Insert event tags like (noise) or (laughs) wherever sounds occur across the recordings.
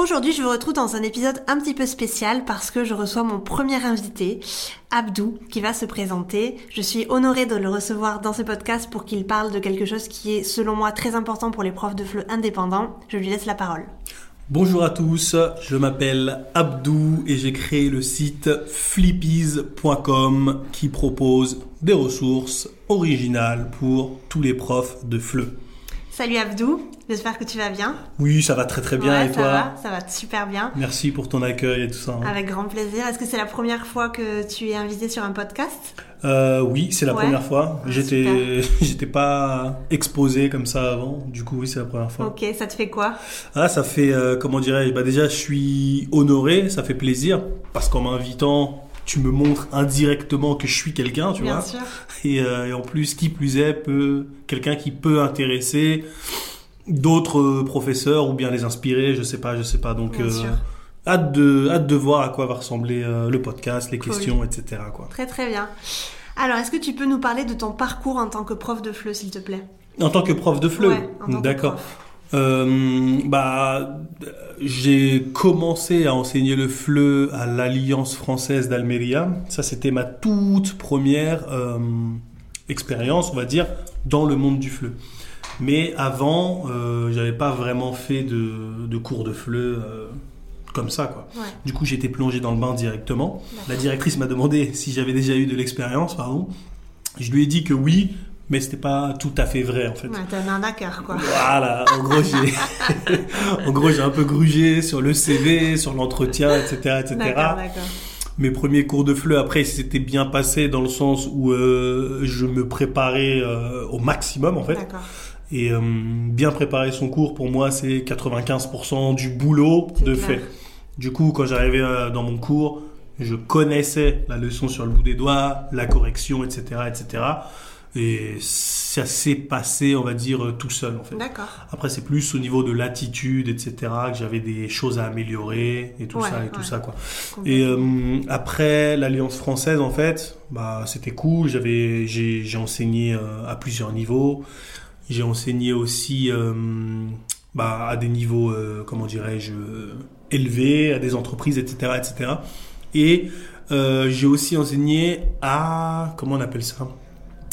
Aujourd'hui, je vous retrouve dans un épisode un petit peu spécial parce que je reçois mon premier invité, Abdou, qui va se présenter. Je suis honorée de le recevoir dans ce podcast pour qu'il parle de quelque chose qui est, selon moi, très important pour les profs de FLE indépendants. Je lui laisse la parole. Bonjour à tous, je m'appelle Abdou et j'ai créé le site flippies.com qui propose des ressources originales pour tous les profs de FLE. Salut Abdou, j'espère que tu vas bien. Oui, ça va très très bien Ouais, et ça toi? va, ça va super bien. Merci pour ton accueil et tout ça. hein. Avec grand plaisir. Est-ce que c'est la première fois que tu es invité sur un podcast? Euh, oui, c'est la Ouais. première fois. Ah, J'étais, (laughs) j'étais pas exposé comme ça avant. Du coup, oui, c'est la première fois. Ok, ça te fait quoi? Ah, ça fait, euh, comment dirais-je? Bah déjà, je suis honoré, ça fait plaisir parce qu'en m'invitant, tu me montres indirectement que je suis quelqu'un, tu Bien vois. sûr. (laughs) Et, euh, et en plus, qui plus est, peut quelqu'un qui peut intéresser d'autres euh, professeurs ou bien les inspirer, je sais pas, je sais pas. Donc, Bien euh, sûr. hâte de hâte de voir à quoi va ressembler euh, le podcast, les Cool. questions, etc. Quoi. Très très bien. Alors, est-ce que tu peux nous parler de ton parcours en tant que prof de FLE, s'il te plaît? En tant que prof de FLE, Ouais, d'accord. Euh, bah, j'ai commencé à enseigner le FLE à l'Alliance française d'Almeria. Ça, c'était ma toute première euh, expérience, on va dire, dans le monde du FLE. Mais avant, euh, j'avais pas vraiment fait de, de cours de FLE euh, comme ça, quoi. Ouais. Du coup, été plongé dans le bain directement. La directrice m'a demandé si j'avais déjà eu de l'expérience, pardon. Je lui ai dit que oui, mais c'était pas tout à fait vrai, en fait. Ouais, t'es un arnaqueur, quoi. Voilà, en gros j'ai, (laughs) en gros j'ai un peu grugé sur le CV, sur l'entretien, etc., etc. D'accord, d'accord. Mes premiers cours de FLE après c'était bien passé dans le sens où euh, je me préparais euh, au maximum en fait. D'accord. Et euh, bien préparer son cours pour moi c'est 95% du boulot C'est de clair. fait. Du coup quand j'arrivais dans mon cours, je connaissais la leçon sur le bout des doigts, la correction, etc., etc. Et ça s'est passé, on va dire, euh, tout seul en fait. D'accord. Après, c'est plus au niveau de l'attitude, etc., que j'avais des choses à améliorer et tout Ouais, ça et tout ça quoi. Et euh, après l'Alliance française, en fait, bah c'était cool. J'avais, j'ai, j'ai enseigné euh, à plusieurs niveaux. J'ai enseigné aussi euh, bah, à des niveaux, comment dirais-je, élevés, à des entreprises, etc., etc. Et j'ai aussi enseigné à, comment on appelle ça,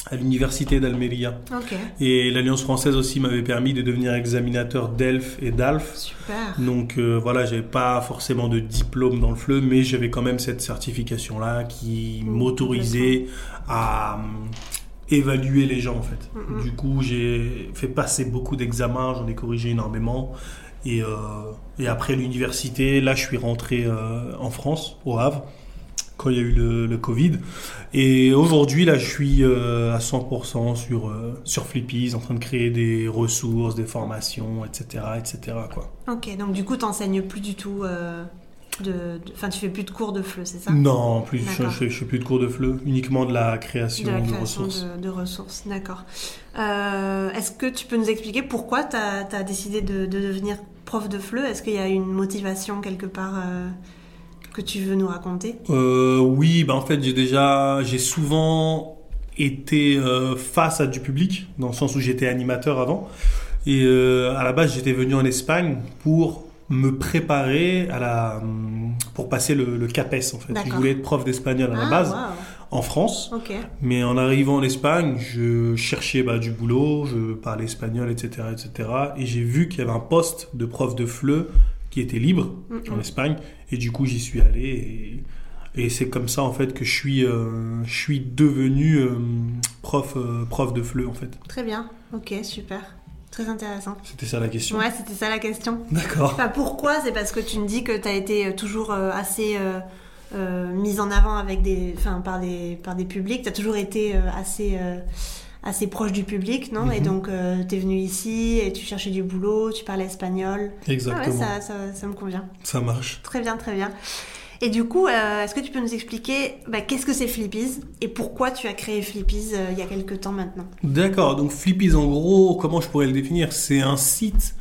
à l'université d'Almeria. Et l'Alliance française aussi m'avait permis de devenir examinateur d'ELF et d'ALF. super. Donc euh, voilà, j'avais pas forcément de diplôme dans le FLE, mais j'avais quand même cette certification-là qui Mmh, m'autorisait à hum, évaluer les gens en fait. Mhm. Du coup, j'ai fait passer beaucoup d'examens, j'en ai corrigé énormément. Et, euh, et après l'université, là, je suis rentré euh, en France, au Havre, quand il y a eu le, le Covid. Et aujourd'hui, là, je suis euh, à 100% sur, euh, sur Flippies, en train de créer des ressources, des formations, etc., etc., quoi. Ok, donc du coup, t'enseignes plus du tout euh, de... de- Enfin, tu fais plus de cours de FLE, c'est ça? Non, plus, je, je, fais- plus de cours de FLE, uniquement de la création de de, la création ressources. de, de ressources, d'accord. Est-ce que tu peux nous expliquer pourquoi tu as, décidé de, de devenir prof de FLE? Est-ce qu'il y a une motivation quelque part que tu veux nous raconter Euh, oui, bah en fait, j'ai déjà, j'ai souvent été euh, face à du public, dans le sens où j'étais animateur avant. Et euh, à la base, j'étais venu en Espagne pour me préparer à la, hum, pour passer le, le CAPES en fait. Je voulais être prof d'espagnol à la Ah, base en France, mais en arrivant en Espagne, je cherchais bah, du boulot, je parlais espagnol, etc., etc. Et j'ai vu qu'il y avait un poste de prof de FLE qui était libre en Espagne, et du coup j'y suis allé. Et, et c'est comme ça en fait que je suis, euh, je suis devenu euh, prof, euh, prof de FLE en fait. très bien. Ok, super. Très intéressant. C'était ça la question. Ouais, c'était ça la question. D'accord. Enfin, pourquoi? C'est parce que tu me dis que tu as été toujours assez mise en avant avec des, enfin, par, des, par des publics. Tu as toujours été assez, assez proche du public, non? Et Mhm. donc, tu es venu ici et tu cherchais du boulot, tu parlais espagnol. Ah ouais, Exactement. ça, ça, ça me convient. ça marche. Très bien, très bien. Et du coup, euh, est-ce que tu peux nous expliquer bah, qu'est-ce que c'est Flippies et pourquoi tu as créé Flippies euh, il y a quelques temps maintenant? D'accord, donc Flippies en gros, comment je pourrais le définir? C'est un site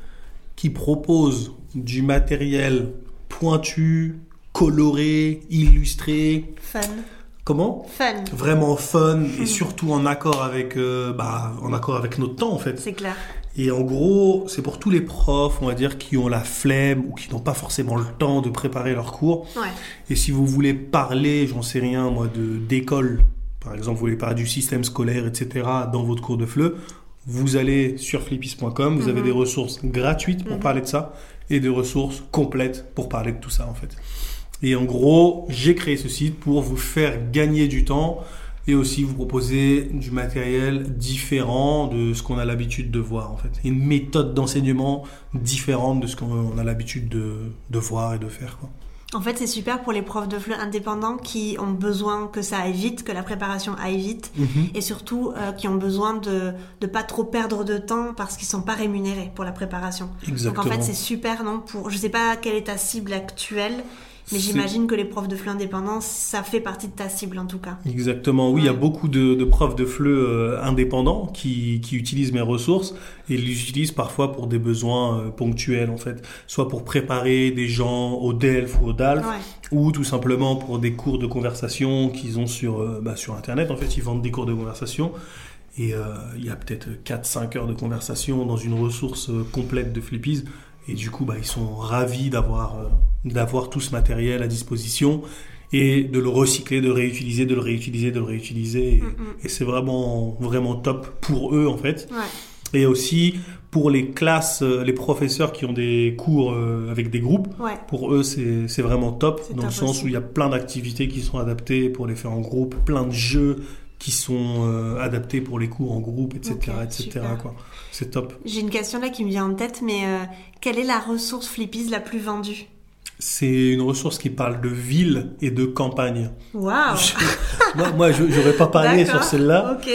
qui propose du matériel pointu, coloré, illustré. Fun. Comment Fun. Vraiment fun (laughs) et surtout en accord avec, euh, bah, en accord avec notre temps en fait. C'est clair. Et en gros, c'est pour tous les profs, on va dire, qui ont la flemme ou qui n'ont pas forcément le temps de préparer leurs cours. Ouais. Et si vous voulez parler, j'en sais rien, moi, de d'école, par exemple, vous voulez parler du système scolaire, etc., dans votre cours de FLE, vous allez sur flippies.com, vous avez Mhm. des ressources gratuites pour Mhm. parler de ça et des ressources complètes pour parler de tout ça, en fait. Et en gros, j'ai créé ce site pour vous faire gagner du temps et aussi vous proposer du matériel différent de ce qu'on a l'habitude de voir, en fait. Une méthode d'enseignement différente de ce qu'on a l'habitude de, de voir et de faire, quoi. En fait, c'est super pour les profs de FLE indépendants qui ont besoin que ça aille vite, que la préparation aille vite. Et surtout, euh, qui ont besoin de ne pas trop perdre de temps parce qu'ils sont pas rémunérés pour la préparation. Exactement. Donc en fait, c'est super, non pour, Je sais pas quelle est ta cible actuelle, mais j'imagine que les profs de FLE indépendants, ça fait partie de ta cible en tout cas. Exactement, oui, il y a beaucoup de, de profs de FLE euh, indépendants qui, qui utilisent mes ressources et ils les utilisent parfois pour des besoins euh, ponctuels en fait, soit pour préparer des gens au DELF ou au DALF, Ouais. ou tout simplement pour des cours de conversation qu'ils ont sur, euh, bah, sur Internet. En fait, ils vendent des cours de conversation et il y a peut-être 4-5 heures de conversation dans une ressource complète de Flippies. Et du coup, bah, ils sont ravis d'avoir euh, d'avoir tout ce matériel à disposition et de le recycler, de le réutiliser, de le réutiliser, de le réutiliser. Et, Mm, mm. et c'est vraiment, vraiment top pour eux, en fait. Ouais. Et aussi pour les classes, euh, les professeurs qui ont des cours euh, avec des groupes. Ouais. Pour eux, c'est c'est vraiment top, dans top le sens aussi. où il y a plein d'activités qui sont adaptées pour les faire en groupe, plein de jeux qui sont euh, adaptés pour les cours en groupe, etc. Quoi. C'est top. J'ai une question là qui me vient en tête, mais euh, quelle est la ressource Flippies la plus vendue? C'est une ressource qui parle de ville et de campagne. Waouh (laughs) moi, moi je j'aurais pas parlé sur celle-là, Ok.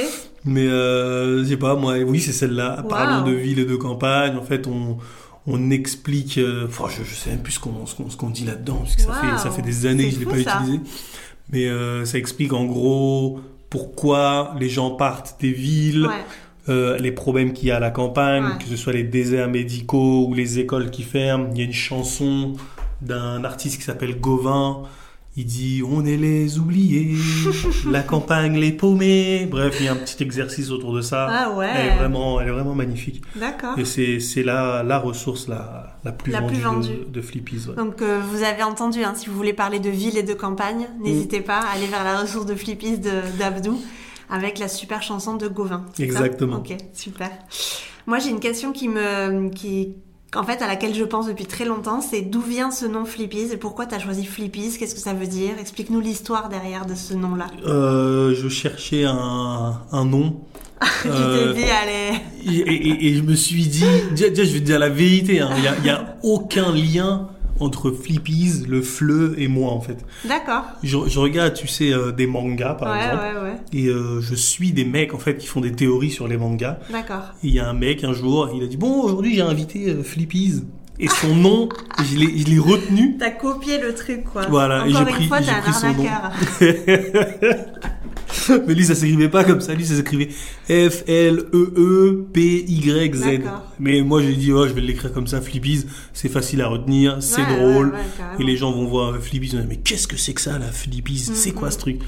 mais euh, je sais pas, moi, oui, c'est celle-là. Wow. Parlons de ville et de campagne. En fait, on, on explique. euh, enfin, je, je sais même plus ce qu'on ce qu'on ce qu'on dit là-dedans, parce que ça, fait, ça fait des années que je l'ai pas ça. utilisé. Mais euh, ça explique en gros pourquoi les gens partent des villes. Ouais. euh, les problèmes qu'il y a à la campagne, Ouais. que ce soit les déserts médicaux ou les écoles qui ferment. Il y a une chanson d'un artiste qui s'appelle Gauvin. Il dit On est les oubliés, la campagne les paumés. Bref, il y a un petit exercice autour de ça. Ah ouais. Elle est vraiment, elle est vraiment magnifique. D'accord. Et c'est, c'est la, la ressource la, la plus La vendue, plus vendue. De, de Flippies. ouais. Donc euh, vous avez entendu, hein, si vous voulez parler de ville et de campagne, Mm. n'hésitez pas à aller vers la ressource de Flippies de- d'Abdou avec la super chanson de Gauvin. Exactement. Ok, super. Moi j'ai une question qui me, qui, en fait à laquelle je pense depuis très longtemps, c'est d'où vient ce nom Flippies et pourquoi tu as choisi Flippies Qu'est-ce que ça veut dire? Explique-nous l'histoire derrière de ce nom-là. Euh, je cherchais un, un nom. (laughs) tu Euh, t'es dit allez. Et, et- et je me suis dit, déjà, déjà, je vais te dire la vérité, hein, il n'y a aucun lien entre Flippies, le fleu et moi en fait. D'accord. Je, je regarde, tu sais, euh, des mangas par ouais, exemple, ouais, ouais. et euh, je suis des mecs en fait qui font des théories sur les mangas. D'accord. Il y a un mec un jour, il a dit bon aujourd'hui j'ai invité euh, Flippies et son nom, (laughs) je l'ai retenu. T'as copié le truc quoi. Voilà, j'ai une pris- fois, j'ai t'es un son nom. (laughs) (laughs) Mais lui ça s'écrivait pas comme ça, lui ça s'écrivait F L E E P Y Z. D'accord. Mais moi j'ai dit oh je vais l'écrire comme ça Flippies, c'est facile à retenir, c'est Ouais, drôle. ouais, ouais. Et les gens vont voir Flippies, vont dire, mais qu'est-ce que c'est que ça, la Flippies? C'est quoi Mhm. ce truc?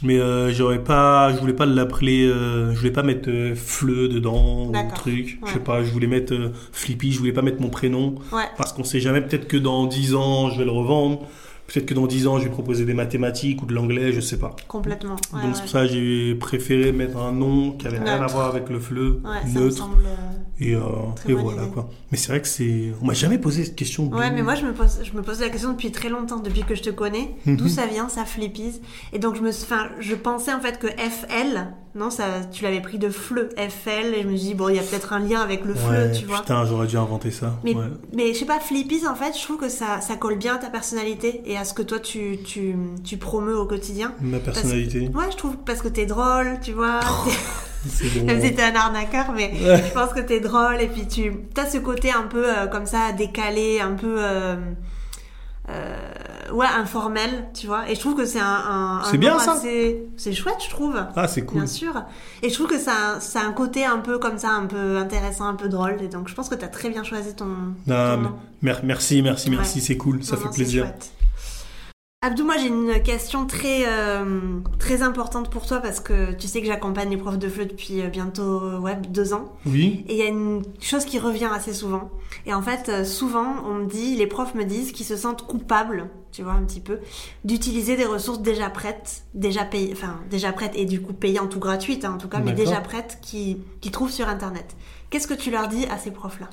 Mais euh, j'aurais pas, je voulais pas l'appeler, euh, je voulais pas mettre euh, Fleu dedans ou truc. Je sais Ouais. pas, je voulais mettre euh, Flippy, je voulais pas mettre mon prénom Ouais. parce qu'on sait jamais. Peut-être que dans 10 ans, je vais le revendre. Peut-être que dans 10 ans, je vais proposer des mathématiques ou de l'anglais, je sais pas. Complètement. Ouais, Donc ouais. c'est pour ça que j'ai préféré mettre un nom qui avait rien à Neutre. voir avec le fleu, Ouais, ça me neutre. semble. Et, euh, et voilà idée. quoi. Mais c'est vrai que c'est, on m'a jamais posé cette question. Ouais, mais moi je me pose, je me pose la question depuis très longtemps, depuis que je te connais, Mhm. d'où ça vient, ça flippies. Et donc je me, enfin, je pensais en fait que FL, non, ça, tu l'avais pris de fleu, FL, et je me suis dit bon, il y a peut-être un lien avec le fleu, Ouais, tu vois. Putain, j'aurais dû inventer ça. Mais, ouais. mais je sais pas, Flippies, en fait, je trouve que ça, ça colle bien à ta personnalité et à ce que toi tu, tu, tu promeus au quotidien. Ma personnalité. Ouais, je trouve parce que t'es drôle, tu vois. (laughs) bon. Même si t'es un arnaqueur, mais Ouais. je pense que t'es drôle et puis tu as ce côté un peu euh, comme ça décalé, un peu euh, euh, ouais, informel, tu vois. Et je trouve que c'est un, un, un C'est bien, ça. assez- C'est chouette, je trouve. Ah, c'est cool. Bien sûr. Et je trouve que ça, ça a un côté un peu comme ça, un peu intéressant, un peu drôle. Et donc, je pense que tu as très bien choisi ton, Ah, ton nom. mer- merci, merci, merci, Ouais. c'est cool, ça Non, fait non, plaisir. Abdou, moi j'ai une question très euh, très importante pour toi parce que tu sais que j'accompagne les profs de flûte depuis euh, bientôt euh, ouais, deux ans. Oui, Et il y a une chose qui revient assez souvent. Et en fait, souvent, on me dit, les profs me disent qu'ils se sentent coupables, tu vois, un petit peu, d'utiliser des ressources déjà prêtes, déjà payées, enfin, déjà prêtes et du coup payantes ou gratuites, hein, en tout cas, mais déjà prêtes, qui, qui trouvent sur Internet. Qu'est-ce que tu leur dis à ces profs-là?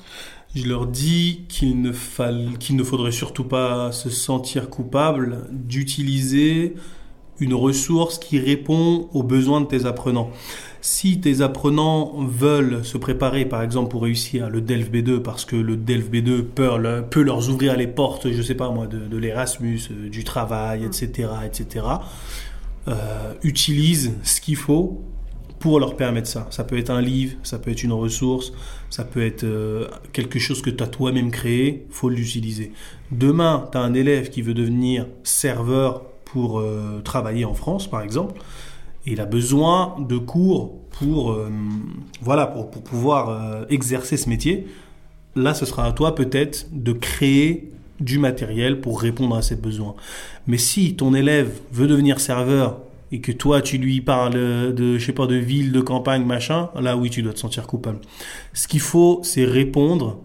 Je leur dis qu'il ne, ne faudrait surtout pas se sentir coupable d'utiliser une ressource qui répond aux besoins de tes apprenants. Si tes apprenants veulent se préparer, par exemple, pour réussir le DELF B2, parce que le DELF B2 peut, le- peut leur ouvrir les portes, je sais pas moi, de, de l'Erasmus, euh, du travail, etc., etc., euh, utilise ce qu'il faut pour leur permettre ça. Ça peut être un livre, ça peut être une ressource, ça peut être euh, quelque chose que tu as toi-même créé, faut l'utiliser. Demain, tu as un élève qui veut devenir serveur pour euh, travailler en France, par exemple, et il a besoin de cours pour, euh, voilà, pour, pour pouvoir exercer ce métier. Là, ce sera à toi peut-être de créer du matériel pour répondre à ses besoins. Mais si ton élève veut devenir serveur et que toi tu lui parles de je sais pas de ville, de campagne, machin, là oui tu dois te sentir coupable. Ce qu'il faut, c'est répondre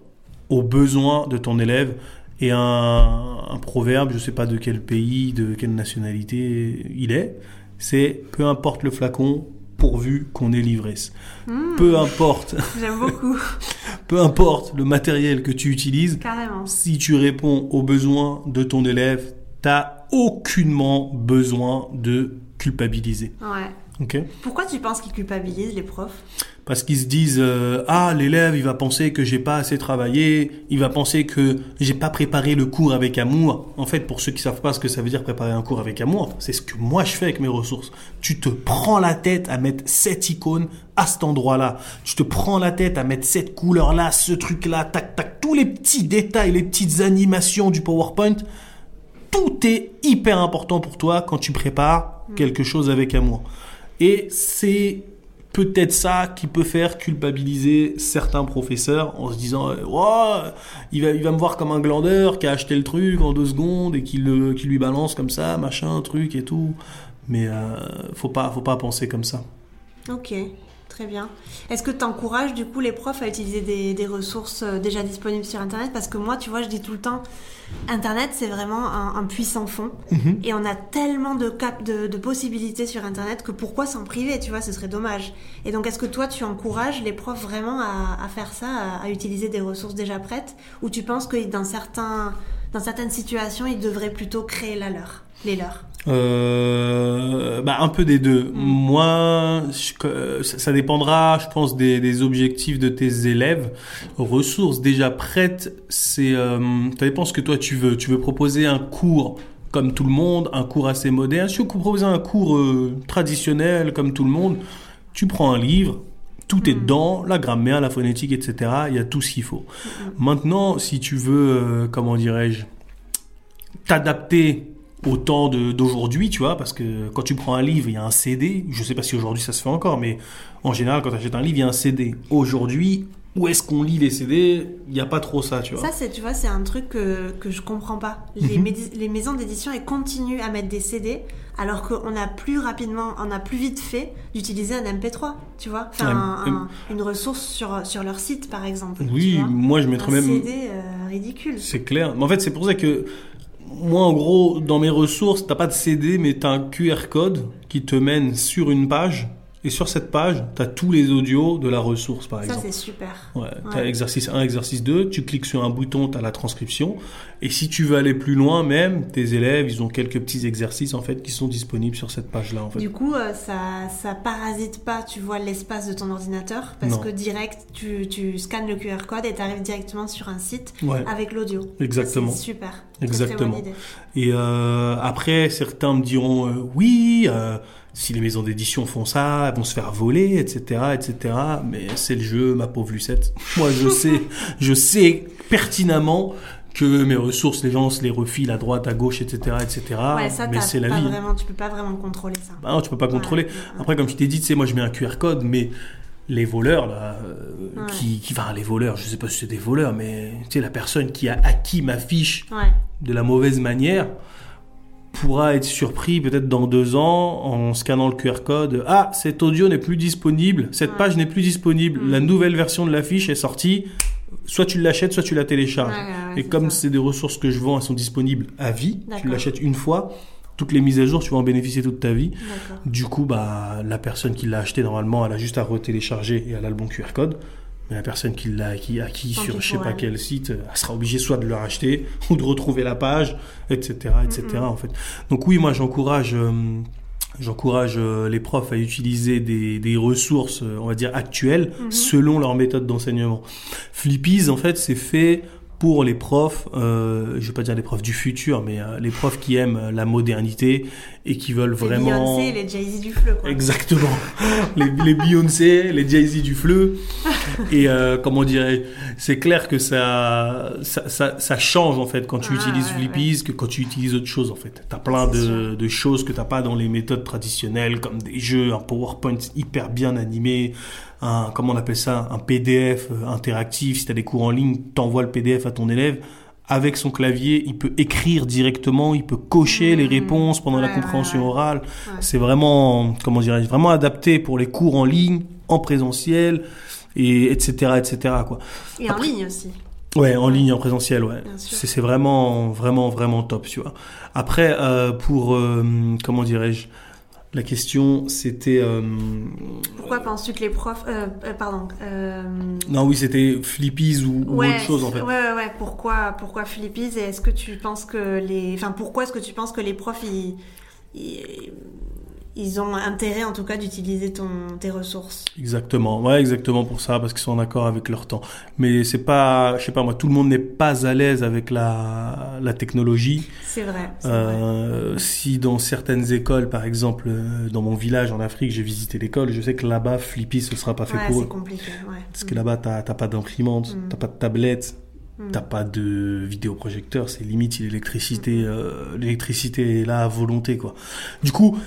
aux besoins de ton élève et un, un proverbe, je sais pas de quel pays, de quelle nationalité il est, c'est peu importe le flacon pourvu qu'on ait l'ivresse. Hmm, Peu importe, (laughs) J'aime beaucoup, (laughs) peu importe le matériel que tu utilises, carrément. si tu réponds aux besoins de ton élève, t'as aucunement besoin de culpabiliser. Ouais. Ok Pourquoi tu penses qu'ils culpabilisent les profs? Parce qu'ils se disent euh, ah l'élève il va penser que j'ai pas assez travaillé, il va penser que j'ai pas préparé le cours avec amour. En fait, pour ceux qui savent pas ce que ça veut dire préparer un cours avec amour, c'est ce que moi je fais avec mes ressources. Tu te prends la tête à mettre cette icône à cet endroit-là. Tu te prends la tête à mettre cette couleur-là, ce truc-là, tac tac, tous les petits détails, les petites animations du PowerPoint. Tout est hyper important pour toi quand tu prépares quelque chose avec amour. Et c'est peut-être ça qui peut faire culpabiliser certains professeurs en se disant euh, oh, il, va, il va me voir comme un glandeur qui a acheté le truc en deux secondes et qui, le, qui lui balance comme ça, machin, truc et tout. Mais euh, faut, pas, faut pas penser comme ça. Ok, très bien. Est-ce que tu encourages du coup les profs à utiliser des, des ressources euh, déjà disponibles sur Internet? Parce que moi, tu vois, je dis tout le temps, Internet, c'est vraiment un, un puissant fond. Mhm. Et on a tellement de, cap de, de possibilités sur Internet que pourquoi s'en priver, tu vois, ce serait dommage. Et donc, est-ce que toi, tu encourages les profs vraiment à, à faire ça, à, à utiliser des ressources déjà prêtes? Ou tu penses que dans, certains, dans certaines situations, ils devraient plutôt créer la leur, les leurs Euh, bah, un peu des deux. Mm. Moi, je- euh, ça dépendra, je pense, des, des objectifs de tes élèves. Ressources déjà prêtes, c'est, euh, ça dépend ce que toi tu veux. Tu veux proposer un cours comme tout le monde, un cours assez moderne. Si tu veux proposer un cours euh, traditionnel comme tout le monde, tu prends un livre. Tout est Mm. dedans, la grammaire, la phonétique, etc. Il y a tout ce qu'il faut. Maintenant, si tu veux, comment dirais-je, t'adapter au temps d'aujourd'hui, tu vois, parce que quand tu prends un livre, il y a un CD. Je sais pas si aujourd'hui ça se fait encore, mais en général, quand tu achètes un livre, il y a un CD. Aujourd'hui, où est-ce qu'on lit les CD Il n'y a pas trop ça, tu vois. Ça, c'est, tu vois, c'est un truc que, que je comprends pas. Les, Mhm. les maisons d'édition, elles continuent à mettre des CD, alors qu'on a plus rapidement, on a plus vite fait d'utiliser un MP3, tu vois. Enfin, Ouais, un- un- une ressource sur, sur leur site, par exemple. oui, moi je un mettrais même. CD euh, ridicule. C'est clair. Mais en fait, c'est pour ça que moi, en gros, dans mes ressources, t'as pas de CD, mais t'as un QR code qui te mène sur une page. Et sur cette page, t'as tous les audios de la ressource, par Ça, exemple. c'est super. Ouais, Ouais. exercice 1, exercice 2, tu cliques sur un bouton, t'as la transcription. Et si tu veux aller plus loin, même, tes élèves, ils ont quelques petits exercices, en fait, qui sont disponibles sur cette page-là, en fait. Du coup, euh, ça, ça parasite pas, tu vois, l'espace de ton ordinateur, parce Non. que direct, tu, tu scannes le QR code et tu arrives directement sur un site Ouais, avec l'audio. exactement. C'est super. Très, très Exactement. bonne idée. Et euh, après, certains me diront, euh, oui, si les maisons d'édition font ça, elles vont se faire voler, etc., etc. Mais c'est le jeu, ma pauvre Lucette. Moi, je (laughs) sais, je sais pertinemment que mes ressources, les gens se les refilent à droite, à gauche, etc., etc. Ouais, ça, mais c'est la vie. Vraiment, tu peux pas vraiment contrôler ça. Bah non, tu peux pas contrôler. Ouais. Après, comme je t'ai dit, tu sais, moi je mets un QR code, mais les voleurs, là, euh, Ouais. qui, qui, enfin, les voleurs, je sais pas si c'est des voleurs, mais tu sais, la personne qui a acquis ma fiche de la mauvaise manière pourra être surpris peut-être dans deux ans en scannant le QR code. Ah, cet audio n'est plus disponible, cette Ouais. page n'est plus disponible, Mm. la nouvelle version de la fiche est sortie. Soit tu l'achètes, soit tu la télécharges. Ouais, ouais, ouais, Et comme c'est des ressources que je vends, elles sont disponibles à vie. Tu l'achètes une fois, toutes les mises à jour, tu vas en bénéficier toute ta vie. Du coup, bah, la personne qui l'a acheté, normalement, elle a juste à retélécharger et elle a le bon QR code. Mais la personne qui l'a acquis, acquis sur je sais pas elle. quel site, elle sera obligée soit de le racheter (laughs) ou de retrouver la page, etc., etc. En fait. Donc oui, moi j'encourage, euh, j'encourage euh, les profs à utiliser des, des ressources, euh, on va dire actuelles, Mhm. selon leur méthode d'enseignement. Flippies, en fait, c'est fait pour les profs, euh, je vais pas dire les profs du futur, mais euh, les profs qui aiment euh, la modernité et qui veulent vraiment. Beyoncé les Jay-Z du fleu, quoi. Exactement. (laughs) les, les Beyoncé, les Jay-Z du fleu. (laughs) (laughs) Et euh, comment dirais c'est clair que ça, ça, ça, ça change en fait quand tu Ah, utilises ouais, Flippies que quand tu utilises autre chose en fait. T'as plein C'est de, de choses que t'as pas dans les méthodes traditionnelles comme des jeux, un PowerPoint hyper bien animé, un, comment on appelle ça, un PDF euh, interactif. Si t'as des cours en ligne, t'envoies le PDF à ton élève. Avec son clavier, il peut écrire directement, il peut cocher les Mmh. réponses pendant la compréhension ouais, ouais. orale. C'est vraiment, comment dirais-je, vraiment adapté pour les cours en ligne, en présentiel, et etc. etc. quoi. Et en ligne aussi. Ouais, en ligne, en présentiel, ouais. C'est vraiment, vraiment, vraiment top, tu vois. Après, euh, pour, euh, comment dirais-je, la question, c'était, euh, Pourquoi penses-tu que les profs... Euh, euh, pardon. Non, oui, c'était Flippies ou, ou ouais, autre chose en fait. Ouais, ouais, ouais. Pourquoi, pourquoi Philippies Et est-ce que tu penses que les... Enfin, pourquoi est-ce que tu penses que les profs, ils... ils... ils ont intérêt, en tout cas, d'utiliser ton, tes ressources Exactement, ouais, exactement pour ça, parce qu'ils sont en accord avec leur temps. Mais c'est pas, je sais pas moi, tout le monde n'est pas à l'aise avec la, la technologie. C'est vrai. c'est vrai. Euh, si dans certaines écoles, par exemple, euh, dans mon village en Afrique, j'ai visité l'école, je sais que là-bas, Flippy, ce sera pas fait Ouais, pour c'est eux. compliqué. Ouais. Parce que là-bas, t'as pas d'imprimante, Mm. t'as pas de tablette, Mm. t'as pas de vidéoprojecteur, c'est limite si Mm. l'électricité, euh, l'électricité est là à volonté, quoi. Du coup,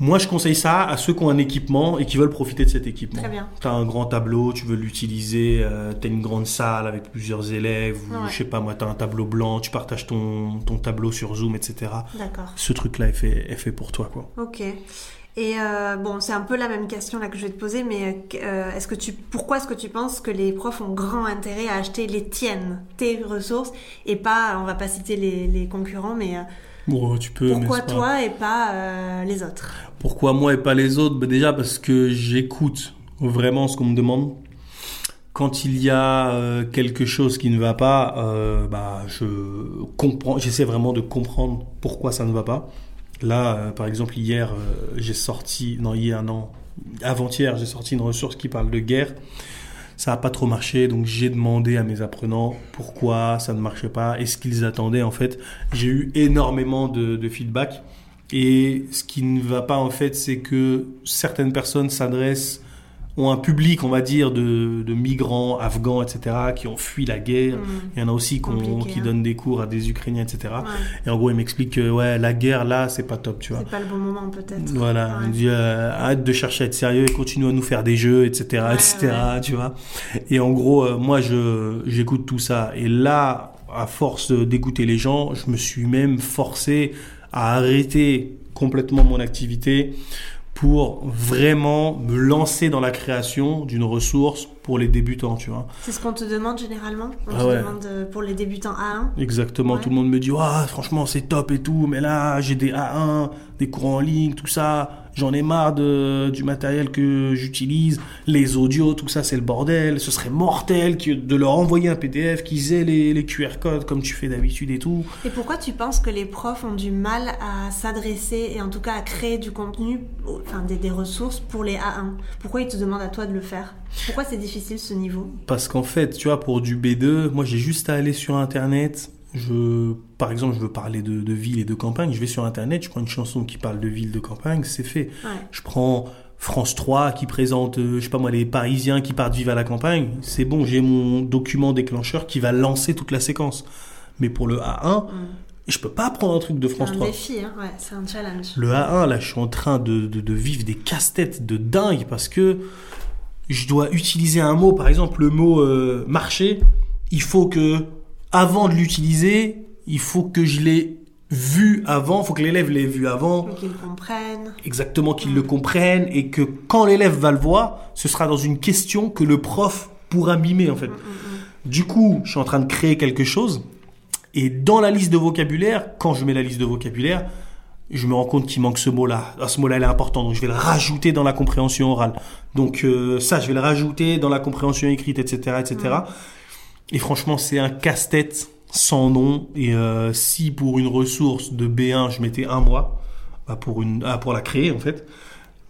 moi, je conseille ça à ceux qui ont un équipement et qui veulent profiter de cet équipement. Très bien. T'as un grand tableau, tu veux l'utiliser, euh, t'as une grande salle avec plusieurs élèves, ou Ouais. je sais pas moi, t'as un tableau blanc, tu partages ton, ton tableau sur Zoom, etc. D'accord. Ce truc-là est fait, est fait pour toi, quoi. Ok. Et euh, bon, c'est un peu la même question là que je vais te poser, mais euh, est-ce que tu, pourquoi est-ce que tu penses que les profs ont grand intérêt à acheter les tiennes, tes ressources, et pas, on va pas citer les, les concurrents, mais euh, Bon, tu peux, mais pourquoi pas- toi et pas euh, les autres? Pourquoi moi et pas les autres? Bah Déjà parce que j'écoute vraiment ce qu'on me demande. Quand il y a euh, quelque chose qui ne va pas, euh, bah, je comprends, j'essaie vraiment de comprendre pourquoi ça ne va pas. Là, par exemple, hier, j'ai sorti, non, hier, non, avant-hier, j'ai sorti une ressource qui parle de guerre. Ça n'a pas trop marché, donc j'ai demandé à mes apprenants pourquoi ça ne marchait pas et ce qu'ils attendaient. En fait, j'ai eu énormément de, de feedback. Et ce qui ne va pas, en fait, c'est que certaines personnes s'adressent, ont un public, on va dire, de, de migrants, afghans, etc., qui ont fui la guerre. Hmm. Il y en a aussi Compliqué, qui hein. donnent des cours à des Ukrainiens, etc. Ouais, Et en gros, ils m'expliquent que ouais, la guerre, là, c'est pas top, tu vois. c'est pas le bon moment peut-être. Voilà, Ouais. on dit euh, arrête de chercher à être sérieux et continue à nous faire des jeux, etc., Ouais, etc., tu vois. Et en gros, euh, moi, je j'écoute tout ça. Et là, à force d'écouter les gens, je me suis même forcé à arrêter complètement mon activité pour vraiment me lancer dans la création d'une ressource pour les débutants, tu vois. C'est ce qu'on te demande généralement? On Ah te ouais. demande euh, pour les débutants A1 Exactement, Ouais. tout le monde me dit ah franchement c'est top et tout, mais là j'ai des A1, des cours en ligne, tout ça, j'en ai marre de, du matériel que j'utilise, les audios, tout ça c'est le bordel, ce serait mortel que de leur envoyer un PDF, qu'ils aient les, les QR codes comme tu fais d'habitude et tout. Et pourquoi tu penses que les profs ont du mal à s'adresser et en tout cas à créer du contenu, enfin des, des ressources pour les A1 Pourquoi ils te demandent à toi de le faire? Pourquoi c'est difficile ce niveau? Parce qu'en fait, tu vois, pour du B2, moi j'ai juste à aller sur internet. Je, par exemple, je veux parler de, de ville et de campagne. Je vais sur internet, je prends une chanson qui parle de ville, de campagne, c'est fait. Ouais. Je prends France 3 qui présente, euh, je sais pas moi, les Parisiens qui partent vivre à la campagne, c'est bon, j'ai mon document déclencheur qui va lancer toute la séquence. Mais pour le A1, je peux pas prendre un truc de France C'est un 3. défi, hein, ouais, c'est un challenge. Le A1, là, je suis en train de, de, de vivre des casse-têtes de dingue parce que je dois utiliser un mot, par exemple le mot euh, marché. Il faut que, avant de l'utiliser, il faut que je l'ai vu avant, il faut que l'élève l'ait vu avant, Faut qu'ils comprennent. exactement qu'il le comprenne et que quand l'élève va le voir, ce sera dans une question que le prof pourra mimer en fait. Du coup, je suis en train de créer quelque chose et dans la liste de vocabulaire, quand je mets la liste de vocabulaire, je me rends compte qu'il manque ce mot-là. Ah, ce mot-là, il est important, donc je vais le rajouter dans la compréhension orale. Donc euh, ça, je vais le rajouter dans la compréhension écrite, etc., etc. Et franchement, c'est un casse-tête sans nom. Et euh, si pour une ressource de B1, je mettais un mois, bah pour une, ah, pour la créer en fait.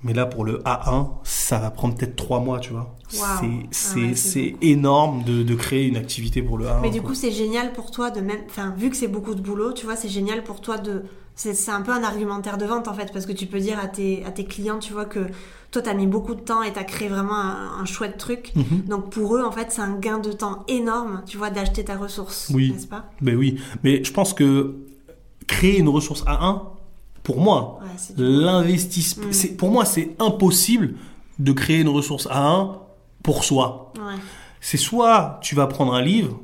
Mais là, pour le A1, ça va prendre peut-être trois mois, tu vois. Waouh. C'est, Ah ouais, énorme de, de créer une activité pour le A1. Mais du quoi. coup, c'est génial pour toi de même. Enfin, vu que c'est beaucoup de boulot, tu vois, c'est génial pour toi de. C'est un peu un argumentaire de vente en fait, parce que tu peux dire à tes, à tes clients, tu vois, que toi, t'as mis beaucoup de temps et t'as créé vraiment un, un chouette truc. Mhm. Donc pour eux, en fait, c'est un gain de temps énorme, tu vois, d'acheter ta ressource. Oui. N'est-ce pas? Ben oui, mais je pense que créer une ressource A1, pour moi, Ouais, l'investissement, Mm. c'est pour moi c'est impossible de créer une ressource A1 pour soi. Ouais. C'est soit tu vas prendre un livre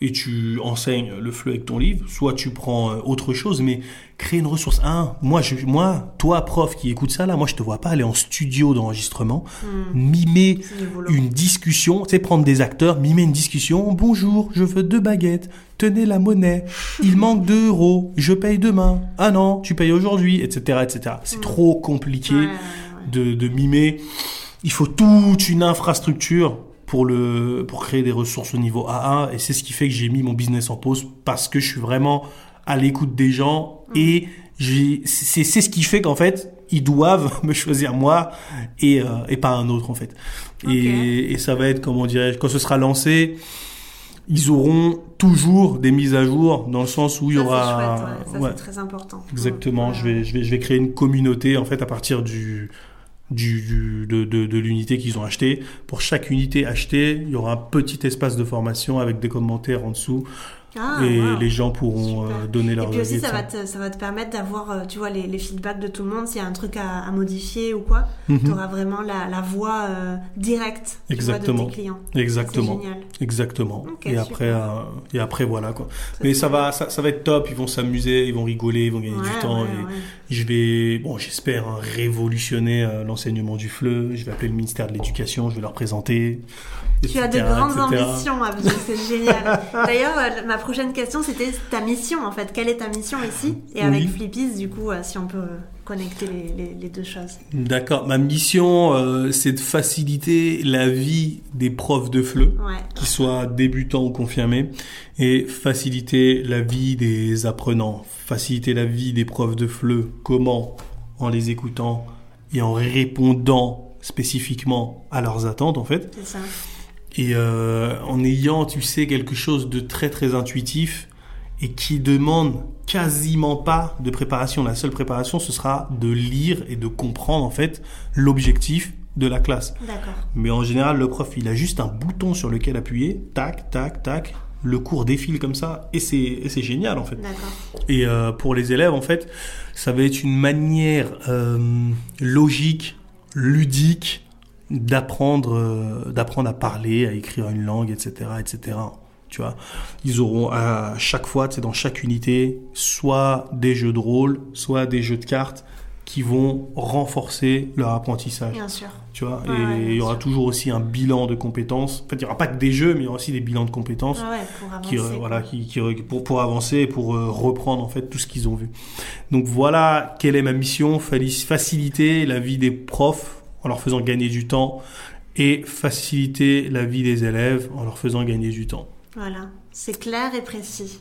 et tu enseignes le fleu avec ton livre, soit tu prends euh, autre chose, mais créer une ressource A1, moi, je, moi, toi prof qui écoute ça là, moi je te vois pas aller en studio d'enregistrement, mimer du boulot. une discussion, tu sais, prendre des acteurs, mimer une discussion. Bonjour, je veux deux baguettes. Tenez la monnaie. Il manque deux euros. Je paye demain. Ah non, tu payes aujourd'hui, etc., etc. C'est trop compliqué Ouais, ouais, ouais. de, de mimer. Il faut toute une infrastructure pour le pour créer des ressources au niveau A1 et c'est ce qui fait que j'ai mis mon business en pause parce que je suis vraiment à l'écoute des gens et j'ai c'est c'est ce qui fait qu'en fait ils doivent (laughs) me choisir moi et euh, et pas un autre en fait et, et ça va être comment dirais-je quand ce sera lancé ils auront toujours des mises à jour dans le sens où il y aura chouette, ouais. Ça, ouais. c'est très important. Exactement, Ouais. je vais, je vais, je vais créer une communauté en fait à partir du, du, du- de, de, l'unité qu'ils ont acheté. Pour chaque unité achetée, il y aura un petit espace de formation avec des commentaires en dessous Ah, et wow. les gens pourront euh, donner leur Et puis aussi, avis, ça va, te, ça va te permettre d'avoir, euh, tu vois, les, les feedbacks de tout le monde. S'il y a un truc à, à modifier ou quoi, Mhm. tu auras vraiment la, la voix euh, directe tu vois, Exactement. de tes clients. Exactement. C'est génial. Exactement. Et après, euh, et après voilà quoi. Mais ça va, ça, ça va être top. Ils vont s'amuser, ils vont rigoler, ils vont gagner Ouais, du temps. ouais, et ouais. je vais, bon, j'espère hein, révolutionner l'enseignement du FLE. Je vais appeler le ministère de l'Éducation. Je vais leur présenter. Tu as de grandes etc. ambitions, c'est génial. (laughs) D'ailleurs, ma prochaine question, c'était ta mission, en fait. Quelle est ta mission ici Et avec Oui. Flippies, du coup, euh, si on peut connecter les, les- les deux choses. D'accord. Ma mission, euh, c'est de faciliter la vie des profs de FLE, Ouais. qu'ils soient débutants ou confirmés, et faciliter la vie des apprenants, faciliter la vie des profs de FLE. Comment En les écoutant et en répondant spécifiquement à leurs attentes, en fait. C'est ça. Et euh, en ayant, tu sais, quelque chose de très très intuitif et qui demande quasiment pas de préparation. La seule préparation, ce sera de lire et de comprendre en fait l'objectif de la classe. Mais en général, le prof, il a juste un bouton sur lequel appuyer, tac, tac, tac. Le cours défile comme ça et c'est génial en fait. Et euh, pour les élèves, en fait, ça va être une manière euh, logique, ludique d'apprendre, euh, d'apprendre à parler, à écrire une langue, etc., etc. Tu vois, ils auront à chaque fois, c'est dans chaque unité, soit des jeux de rôle, soit des jeux de cartes qui vont renforcer leur apprentissage Bien sûr. tu vois. Ouais, et ouais, il y aura sûr. toujours aussi un bilan de compétences. En fait, il n'y aura pas que des jeux, mais il y aura aussi des bilans de compétences ouais, pour avancer. qui, euh, voilà, qui, qui- pour, pour avancer et pour euh, reprendre en fait tout ce qu'ils ont vu. Donc voilà quelle est ma mission faciliter la vie des profs en leur faisant gagner du temps et faciliter la vie des élèves en leur faisant gagner du temps. Voilà, c'est clair et précis.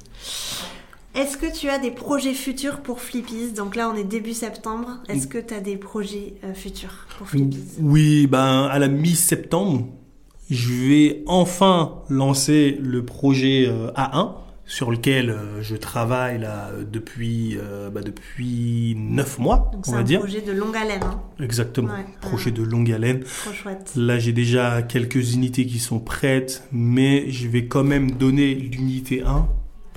Est-ce que tu as des projets futurs pour Flippies? Donc là, on est début septembre. Est-ce que tu as des projets euh, futurs pour Flippies? Oui, ben à la mi-septembre, je vais enfin lancer le projet euh, A1, sur lequel euh, je travaille là depuis euh, bah, depuis neuf mois, Donc on c'est va un dire. projet de longue haleine. Hein. Exactement. Ouais, Projet ouais. de longue haleine. Trop chouette. Là, j'ai déjà quelques unités qui sont prêtes, mais je vais quand même donner l'unité 1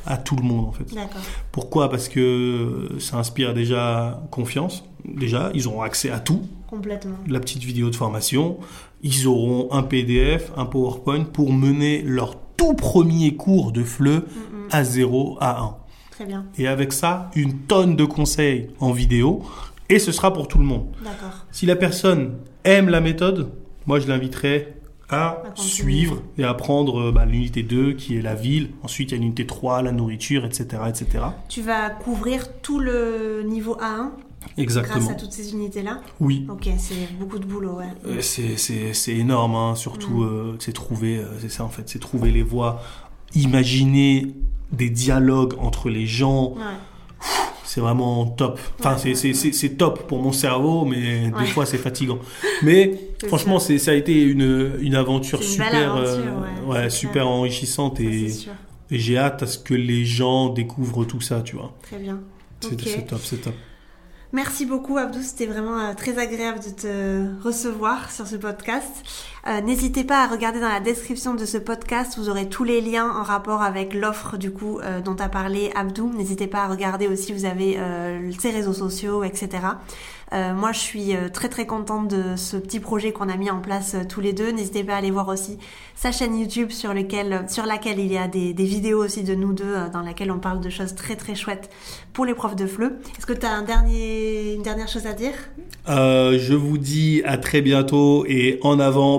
à tout le monde en fait. D'accord. Pourquoi? Parce que ça inspire déjà confiance. Déjà, ils auront accès à tout. Complètement. La petite vidéo de formation. Ils auront un PDF, un PowerPoint pour mener leur tout premier cours de FLE Mm, mm. à 0 à 1. Très bien. Et avec ça, une tonne de conseils en vidéo. Et ce sera pour tout le monde. D'accord. Si la personne aime la méthode, moi je l'inviterai à suivre et à prendre euh, bah, l'unité 2 qui est la ville. Ensuite il y a l'unité 3, la nourriture, etc. etc. Tu vas couvrir tout le niveau A1 Exactement. grâce à toutes ces unités-là Oui. Ok, c'est beaucoup de boulot, ouais. Euh, C'est, c'est, c'est énorme, hein, surtout, Mm. euh, c'est trouver, euh, c'est ça en fait, c'est trouver les voies, imaginer des dialogues entre les gens, Ouais. c'est vraiment top. Enfin, Ouais, c'est, top pour mon cerveau, mais des fois c'est fatigant. Mais (laughs) franchement, ça. c'est, ça a été une, une aventure une super, aventure, euh, super clair. enrichissante et, j'ai hâte à ce que les gens découvrent tout ça, tu vois. Très bien. C'est top, c'est top. Merci beaucoup Abdou, c'était vraiment euh, très agréable de te recevoir sur ce podcast. Euh, N'hésitez pas à regarder dans la description de ce podcast, vous aurez tous les liens en rapport avec l'offre du coup euh, dont a parlé Abdou. N'hésitez pas à regarder aussi, vous avez euh, ses réseaux sociaux, etc. Moi, je suis très très contente de ce petit projet qu'on a mis en place tous les deux. N'hésitez pas à aller voir aussi sa chaîne YouTube sur, laquelle il y a des, vidéos aussi de nous deux dans laquelle on parle de choses très très chouettes pour les profs de FLE. Est-ce que tu as une dernière chose à dire? Je vous dis à très bientôt et en avant